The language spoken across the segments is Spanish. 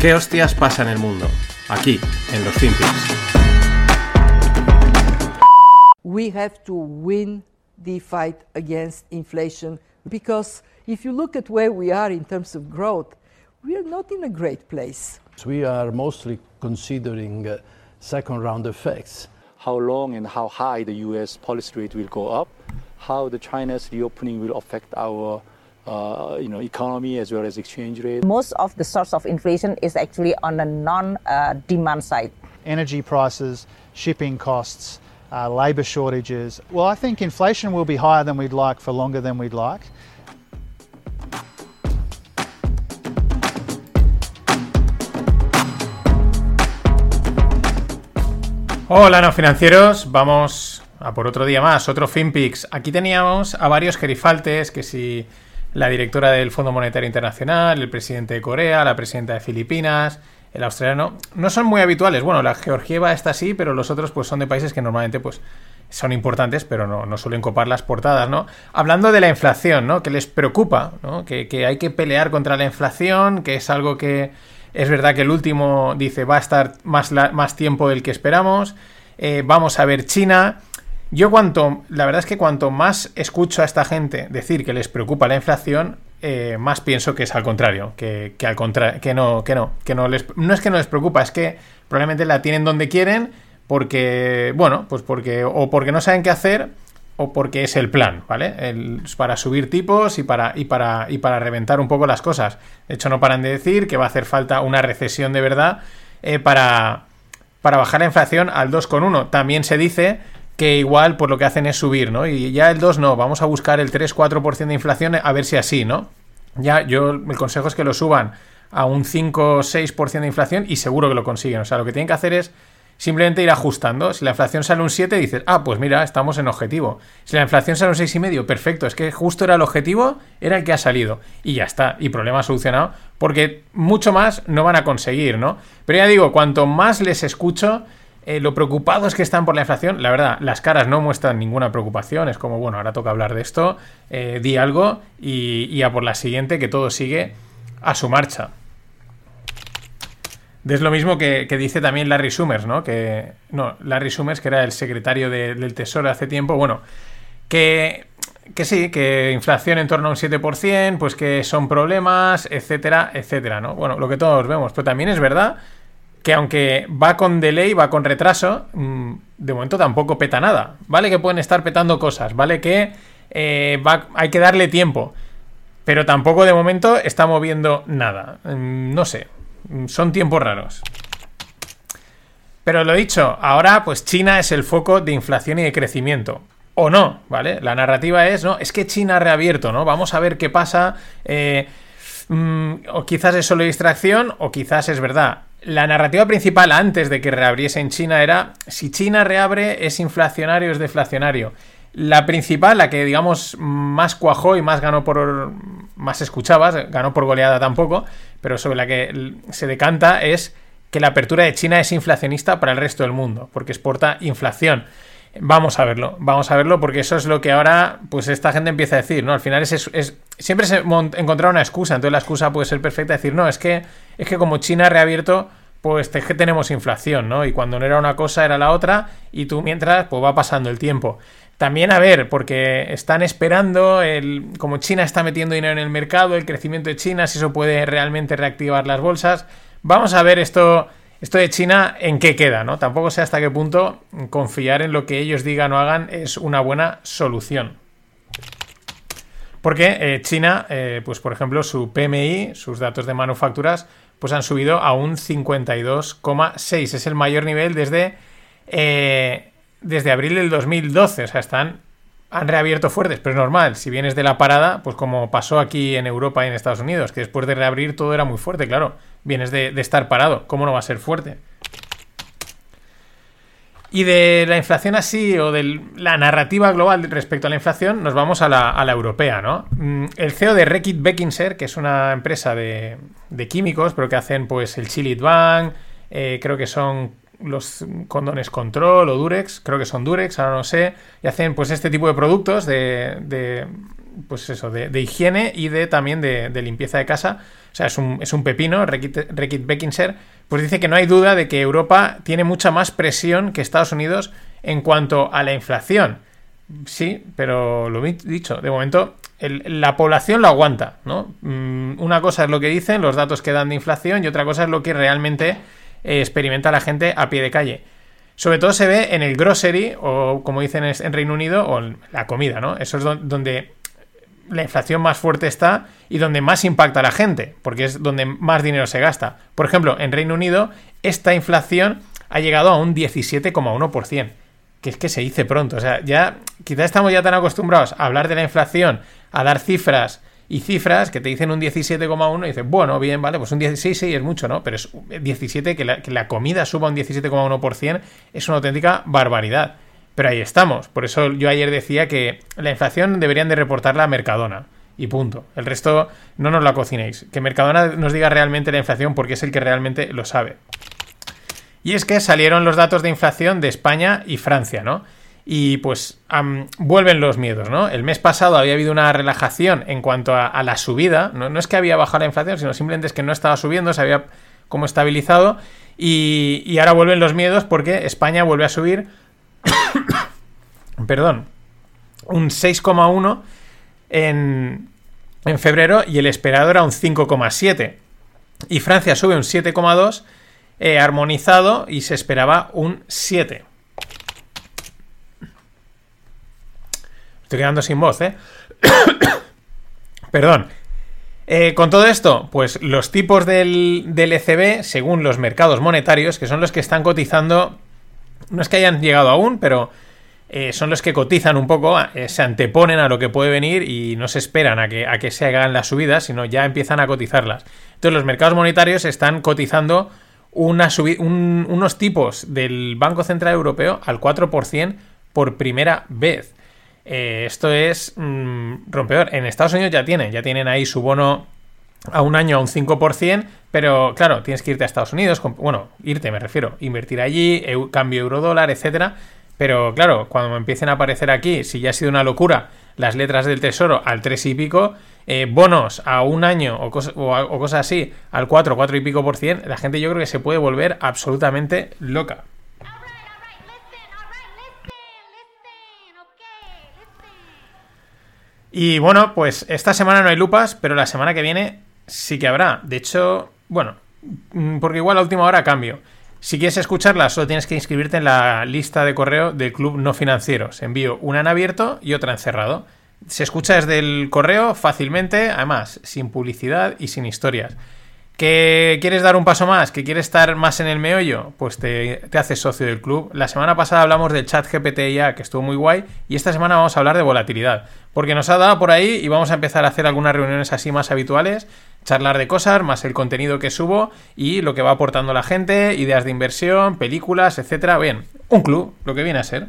¿Qué hostias pasa en el mundo? Aquí, en los FinPix. We have to win the fight against inflation because if you look at where we are in terms of growth, we are not in a great place. We are mostly considering uh, second round effects. How long and how high the US policy rate will go up, how the China's reopening will affect our uh, you know, economy as well as exchange rate. Most of the source of inflation is actually on the non-demand side. Energy prices, shipping costs, uh, labour shortages. Well, I think inflation will be higher than we'd like for longer than we'd like. Hola, no financieros. Vamos a por otro día más, otro FinPix. Aquí teníamos a varios gerifaltes que si la directora del Fondo Monetario Internacional, el presidente de Corea, la presidenta de Filipinas, el australiano, no son muy habituales. Bueno, la georgieva está así, pero los otros pues son de países que normalmente pues son importantes, pero no, no suelen copar las portadas, ¿no? Hablando de la inflación, ¿no? Que les preocupa, ¿no? Que, hay que pelear contra la inflación, que es algo que es verdad que el último dice va a estar más, más tiempo del que esperamos. Eh, vamos a ver China. Yo cuanto, la verdad es que cuanto más escucho a esta gente decir que les preocupa la inflación, eh, más pienso que es al contrario, que, al contrario, que no, que no, que no les, no es que no les preocupa, es que probablemente la tienen donde quieren, porque, bueno, pues porque, o porque no saben qué hacer, o porque es el plan, ¿vale? El, para subir tipos y para, y, para, y para reventar un poco las cosas. De hecho, no paran de decir que va a hacer falta una recesión de verdad eh, para, para bajar la inflación al 2,1. También se dice que igual por lo que hacen es subir, ¿no? Y ya el 2 no, vamos a buscar el 3-4% de inflación a ver si así, ¿no? Ya yo el consejo es que lo suban a un 5-6% de inflación y seguro que lo consiguen. O sea, lo que tienen que hacer es simplemente ir ajustando. Si la inflación sale un 7, dices, ah, pues mira, estamos en objetivo. Si la inflación sale un 6,5, perfecto, es que justo era el objetivo, era el que ha salido. Y ya está, y problema solucionado, porque mucho más no van a conseguir, ¿no? Pero ya digo, cuanto más les escucho, eh, lo preocupados que están por la inflación, la verdad, las caras no muestran ninguna preocupación. Es como, bueno, ahora toca hablar de esto, eh, di algo y, a por la siguiente que todo sigue a su marcha. Es lo mismo que, dice también Larry Summers, ¿no? Que, no, Larry Summers, que era el secretario del Tesoro hace tiempo, bueno, que, que sí, que inflación en torno a un 7%, pues que son problemas, etcétera, etcétera, ¿no? Bueno, lo que todos vemos, pero también es verdad que aunque va con delay, va con retraso, mm, de momento tampoco peta nada. Vale que pueden estar petando cosas, vale que eh, hay que darle tiempo, pero tampoco de momento está moviendo nada. Mm, no sé, mm, son tiempos raros. Pero lo dicho, ahora pues China es el foco de inflación y de crecimiento. O no, ¿vale? La narrativa es, no, es que China ha reabierto, ¿no? Vamos a ver qué pasa. Eh, o quizás es solo distracción, o quizás es verdad la narrativa principal antes de que reabriese en China era si China reabre es inflacionario, es deflacionario. La principal, la que digamos más cuajó y más ganó por más escuchabas, ganó por goleada tampoco, pero sobre la que se decanta es que la apertura de China es inflacionista para el resto del mundo, porque exporta inflación. Vamos a verlo, vamos a verlo, porque eso es lo que ahora, pues esta gente empieza a decir, ¿no? Al final es, es siempre se encontrar una excusa, entonces la excusa puede ser perfecta, decir, no, es que, es que como China ha reabierto, pues es que tenemos inflación, ¿no? Y cuando no era una cosa era la otra, y tú mientras, pues va pasando el tiempo. También, a ver, porque están esperando, el, como China está metiendo dinero en el mercado, el crecimiento de China, si eso puede realmente reactivar las bolsas. Vamos a ver esto esto de China, ¿en qué queda? ¿no? Tampoco sé hasta qué punto confiar en lo que ellos digan o hagan es una buena solución. Porque eh, China, eh, pues por ejemplo, su PMI, sus datos de manufacturas, pues han subido a un 52,6. Es el mayor nivel desde, eh, desde abril del 2012. O sea, están han reabierto fuertes, pero es normal. Si vienes de la parada, pues como pasó aquí en Europa y en Estados Unidos, que después de reabrir todo era muy fuerte, claro. Vienes de, estar parado, ¿cómo no va a ser fuerte? Y de la inflación así, o de la narrativa global respecto a la inflación, nos vamos a la, europea, ¿no? Mm, el CEO de Reckitt Beckinser, que es una empresa de, químicos, pero que hacen pues el Chilit Bank, eh, creo que son los condones Control o Durex, creo que son Durex, ahora no sé, y hacen pues este tipo de productos de, pues eso, de, de higiene y de también de, de, limpieza de casa. O sea, es un, es un pepino, Rekit Beckinser, pues dice que no hay duda de que Europa tiene mucha más presión que Estados Unidos en cuanto a la inflación. Sí, pero lo he dicho, de momento la población lo aguanta, ¿no? Mm, una cosa es lo que dicen los datos que dan de inflación y otra cosa es lo que realmente eh, experimenta la gente a pie de calle. Sobre todo se ve en el grocery o como dicen en Reino Unido o en la comida, ¿no? Eso es donde la inflación más fuerte está y donde más impacta a la gente, porque es donde más dinero se gasta. Por ejemplo, en Reino Unido esta inflación ha llegado a un 17,1%, que es que se dice pronto. O sea, ya quizás estamos ya tan acostumbrados a hablar de la inflación, a dar cifras y cifras que te dicen un 17,1 y dices, bueno, bien, vale, pues un 16 sí es mucho, ¿no? Pero es 17, que la, que la comida suba un 17,1% es una auténtica barbaridad. Pero ahí estamos. Por eso yo ayer decía que la inflación deberían de reportarla a Mercadona. Y punto. El resto no nos la cocinéis. Que Mercadona nos diga realmente la inflación porque es el que realmente lo sabe. Y es que salieron los datos de inflación de España y Francia, ¿no? Y pues vuelven los miedos, ¿no? El mes pasado había habido una relajación en cuanto a, la subida. No, no, es que había bajado la inflación, sino simplemente es que no estaba subiendo, se había como estabilizado. Y, y ahora vuelven los miedos porque España vuelve a subir perdón, un 6,1 en, en febrero y el esperado era un 5,7. Y Francia sube un 7,2 eh, armonizado y se esperaba un 7. Estoy quedando sin voz, ¿eh? Perdón. Eh, con todo esto, pues los tipos del, del ECB, según los mercados monetarios, que son los que están cotizando no es que hayan llegado aún, pero eh, son los que cotizan un poco, eh, se anteponen a lo que puede venir y no se esperan a que, a que se hagan las subidas, sino ya empiezan a cotizarlas. Entonces los mercados monetarios están cotizando una unos tipos del Banco Central Europeo al 4% por primera vez. Eh, esto es mm, rompedor. En Estados Unidos ya tienen, ya tienen ahí su bono a un año a un 5%, pero claro, tienes que irte a Estados Unidos, bueno, irte me refiero, invertir allí, cambio euro-dólar, etcétera. Pero claro, cuando me empiecen a aparecer aquí, si ya ha sido una locura, las letras del tesoro al 3 y pico, eh, bonos a un año o, cosas así al 4, 4 y pico por cien, la gente yo creo que se puede volver absolutamente loca. Y bueno, pues esta semana no hay lupas, pero la semana que viene sí que habrá. De hecho, bueno, mm, porque igual a última hora cambio. Si quieres escucharla, solo tienes que inscribirte en la lista de correo del Club No Financiero. Se envío una en abierto y otra en cerrado. Se escucha desde el correo fácilmente, además, sin publicidad y sin historias. ¿Que quieres dar un paso más? ¿Que quieres estar más en el meollo? Pues te, te, haces socio del club. La semana pasada hablamos del chat GPT ya, que estuvo muy guay, y esta semana vamos a hablar de volatilidad. Porque nos ha dado por ahí y vamos a empezar a hacer algunas reuniones así más habituales, charlar de cosas, más el contenido que subo y lo que va aportando la gente, ideas de inversión, películas, etcétera. Bien, un club, lo que viene a ser.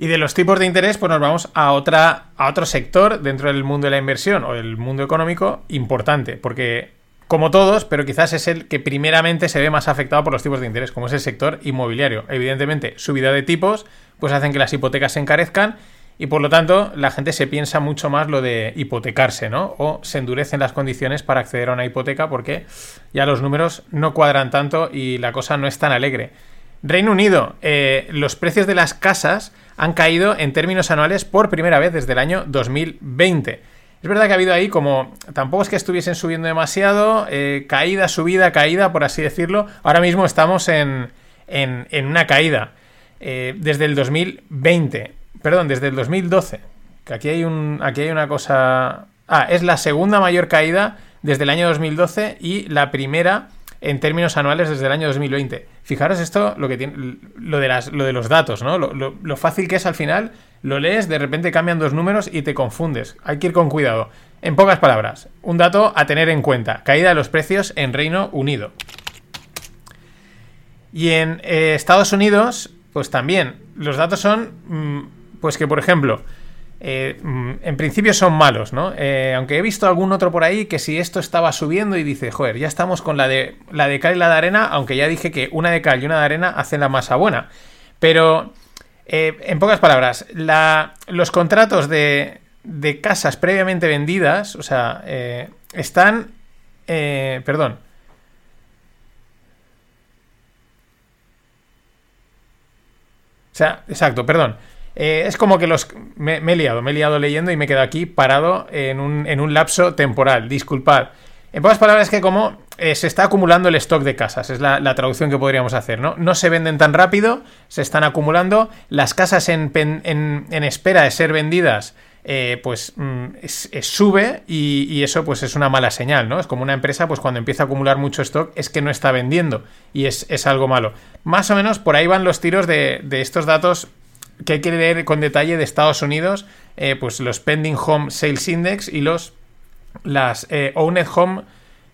Y de los tipos de interés, pues nos vamos a, otra, a otro sector dentro del mundo de la inversión o del mundo económico importante, porque como todos, pero quizás es el que primeramente se ve más afectado por los tipos de interés, como es el sector inmobiliario. Evidentemente, subida de tipos, pues hacen que las hipotecas se encarezcan y por lo tanto la gente se piensa mucho más lo de hipotecarse, ¿no? O se endurecen las condiciones para acceder a una hipoteca porque ya los números no cuadran tanto y la cosa no es tan alegre. Reino Unido, eh, los precios de las casas han caído en términos anuales por primera vez desde el año 2020. Es verdad que ha habido ahí como, tampoco es que estuviesen subiendo demasiado, eh, caída, subida, caída, por así decirlo. Ahora mismo estamos en, en, una caída eh, desde el 2020, perdón, desde el 2012. Que aquí hay, un, aquí hay una cosa... Ah, es la segunda mayor caída desde el año 2012 y la primera en términos anuales desde el año 2020. Fijaros esto, lo que tiene, lo de, las, lo de los datos, ¿no? Lo, fácil que es al final, lo lees, de repente cambian dos números y te confundes. Hay que ir con cuidado. En pocas palabras, un dato a tener en cuenta, caída de los precios en Reino Unido. Y en eh, Estados Unidos, pues también, los datos son, mm, pues que por ejemplo, eh, mm, en principio son malos, ¿no? Eh, aunque he visto algún otro por ahí que si esto estaba subiendo y dice, joder, ya estamos con la de, la de cal y la de arena, aunque ya dije que una de cal y una de arena hacen la masa buena. Pero Eh, en pocas palabras, la- los contratos de, de casas previamente vendidas, o sea, están... perdón. O sea, exacto, perdón. Eh, es como que los... Me, he liado, me he liado leyendo y me he quedado aquí parado en un, en un lapso temporal. Disculpad. En pocas palabras que como eh, se está acumulando el stock de casas, es la, traducción que podríamos hacer, ¿no? No se venden tan rápido, se están acumulando, las casas en, en- espera de ser vendidas, eh, pues mm, sube y, y eso pues es una mala señal, ¿no? Es como una empresa, pues cuando empieza a acumular mucho stock es que no está vendiendo y es, es algo malo. Más o menos por ahí van los tiros de, de estos datos que hay que leer con detalle de Estados Unidos, eh, pues los Pending Home Sales Index y los las eh, Owned Home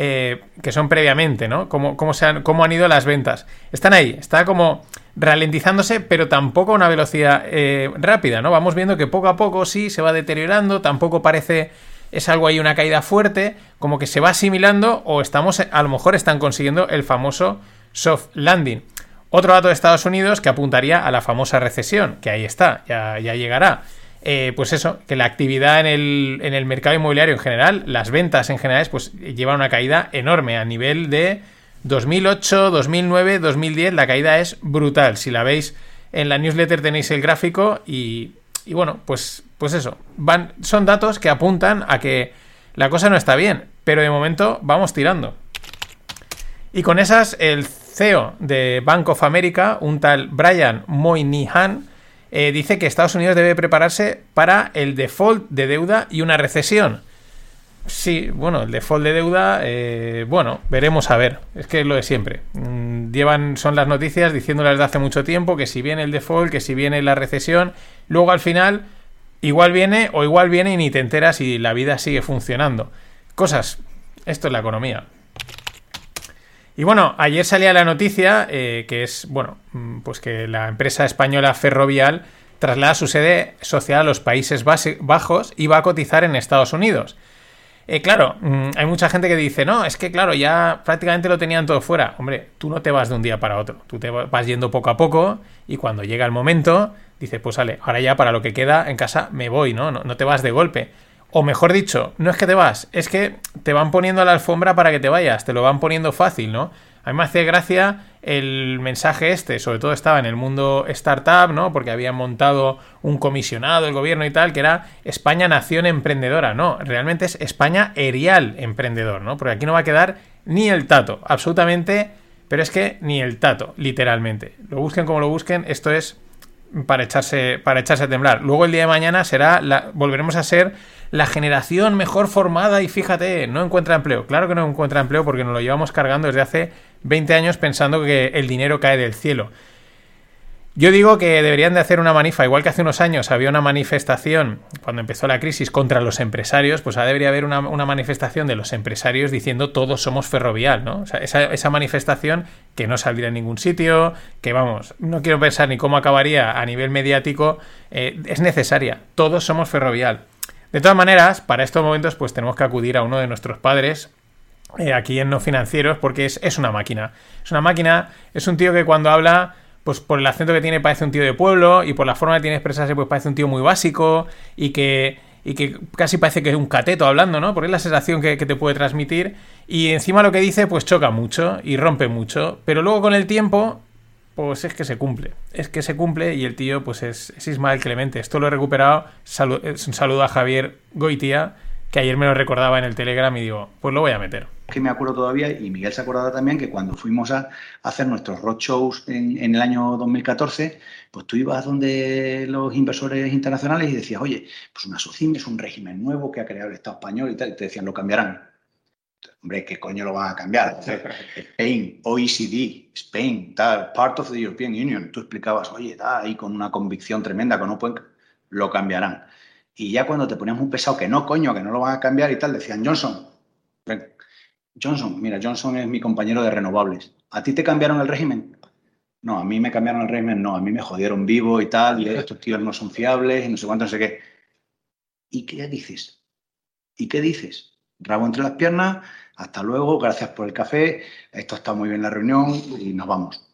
eh, que son previamente, ¿no? Cómo, cómo, se han, cómo han ido las ventas. Están ahí, está como ralentizándose, pero tampoco a una velocidad eh, rápida, ¿no? Vamos viendo que poco a poco sí se va deteriorando, tampoco parece es algo ahí una caída fuerte, como que se va asimilando o estamos, a lo mejor están consiguiendo el famoso soft landing. Otro dato de Estados Unidos que apuntaría a la famosa recesión, que ahí está, ya, ya llegará. Eh, pues eso, que la actividad en el, en el mercado inmobiliario en general, las ventas en general, pues llevan una caída enorme a nivel de 2008, 2009, 2010. La caída es brutal. Si la veis en la newsletter tenéis el gráfico y, y bueno, pues, pues eso. Van, son datos que apuntan a que la cosa no está bien, pero de momento vamos tirando. Y con esas, el CEO de Bank of America, un tal Brian Moynihan, eh, dice que Estados Unidos debe prepararse para el default de deuda y una recesión. Sí, bueno, el default de deuda, eh, bueno, veremos a ver. Es que es lo de siempre. Mm, llevan, son las noticias diciéndolas desde hace mucho tiempo que si viene el default, que si viene la recesión, luego al final igual viene o igual viene y ni te enteras y la vida sigue funcionando. Cosas. Esto es la economía. Y bueno, ayer salía la noticia eh, que es, bueno, mm, pues que la empresa española Ferrovial traslada su sede social a los Países Bajos y va a cotizar en Estados Unidos. Eh, claro, mm, hay mucha gente que dice, no, es que claro, ya prácticamente lo tenían todo fuera. Hombre, tú no te vas de un día para otro, tú te va- vas yendo poco a poco y cuando llega el momento, dices, pues vale, ahora ya para lo que queda en casa me voy. No, no te vas de golpe. O mejor dicho, no es que te vas, es que te van poniendo la alfombra para que te vayas, te lo van poniendo fácil, ¿no? A mí me hacía gracia el mensaje este, sobre todo estaba en el mundo startup, ¿no? Porque habían montado un comisionado, el gobierno y tal, que era España Nación Emprendedora, ¿no? Realmente es España Erial Emprendedor, ¿no? Porque aquí no va a quedar ni el tato, absolutamente, pero es que ni el tato, literalmente. Lo busquen como lo busquen, esto es para echarse, para echarse a temblar. Luego el día de mañana será la, volveremos a ser la generación mejor formada y fíjate, no encuentra empleo. Claro que no encuentra empleo porque nos lo llevamos cargando desde hace 20 años pensando que el dinero cae del cielo. Yo digo que deberían de hacer una manifa, igual que hace unos años había una manifestación cuando empezó la crisis contra los empresarios, pues ahora debería haber una, una manifestación de los empresarios diciendo todos somos ferrovial, ¿no? O sea, esa, esa manifestación que no saldría en ningún sitio, que vamos, no quiero pensar ni cómo acabaría a nivel mediático, eh, es necesaria, todos somos ferrovial. De todas maneras, para estos momentos pues tenemos que acudir a uno de nuestros padres, eh, aquí en No Financieros, porque es, es una máquina. Es una máquina, es un tío que cuando habla pues por el acento que tiene parece un tío de pueblo y por la forma que tiene de expresarse pues parece un tío muy básico y que, y que casi parece que es un cateto hablando, ¿no? Porque es la sensación que, que te puede transmitir y encima lo que dice pues choca mucho y rompe mucho, pero luego con el tiempo pues es que se cumple, es que se cumple y el tío pues es, es Ismael Clemente. Esto lo he recuperado, Salu- es un saludo a Javier Goitia que ayer me lo recordaba en el Telegram y digo, pues lo voy a meter. que me acuerdo todavía, y Miguel se acordaba también, que cuando fuimos a hacer nuestros roadshows en, en el año 2014, pues tú ibas donde los inversores internacionales y decías, oye, pues una SOCIM es un régimen nuevo que ha creado el Estado español y tal, y te decían, lo cambiarán. Hombre, ¿qué coño lo van a cambiar? Spain, OECD, Spain, tal, part of the European Union. Tú explicabas, oye, está ahí con una convicción tremenda que no pueden, lo cambiarán. Y ya cuando te ponías un pesado que no, coño, que no lo van a cambiar y tal, decían, Johnson, ven, Johnson, mira, Johnson es mi compañero de renovables. ¿A ti te cambiaron el régimen? No, a mí me cambiaron el régimen, no, a mí me jodieron vivo y tal, y estos tíos no son fiables y no sé cuánto, no sé qué. ¿Y qué dices? ¿Y qué dices? Rabo entre las piernas, hasta luego, gracias por el café, esto está muy bien la reunión y nos vamos.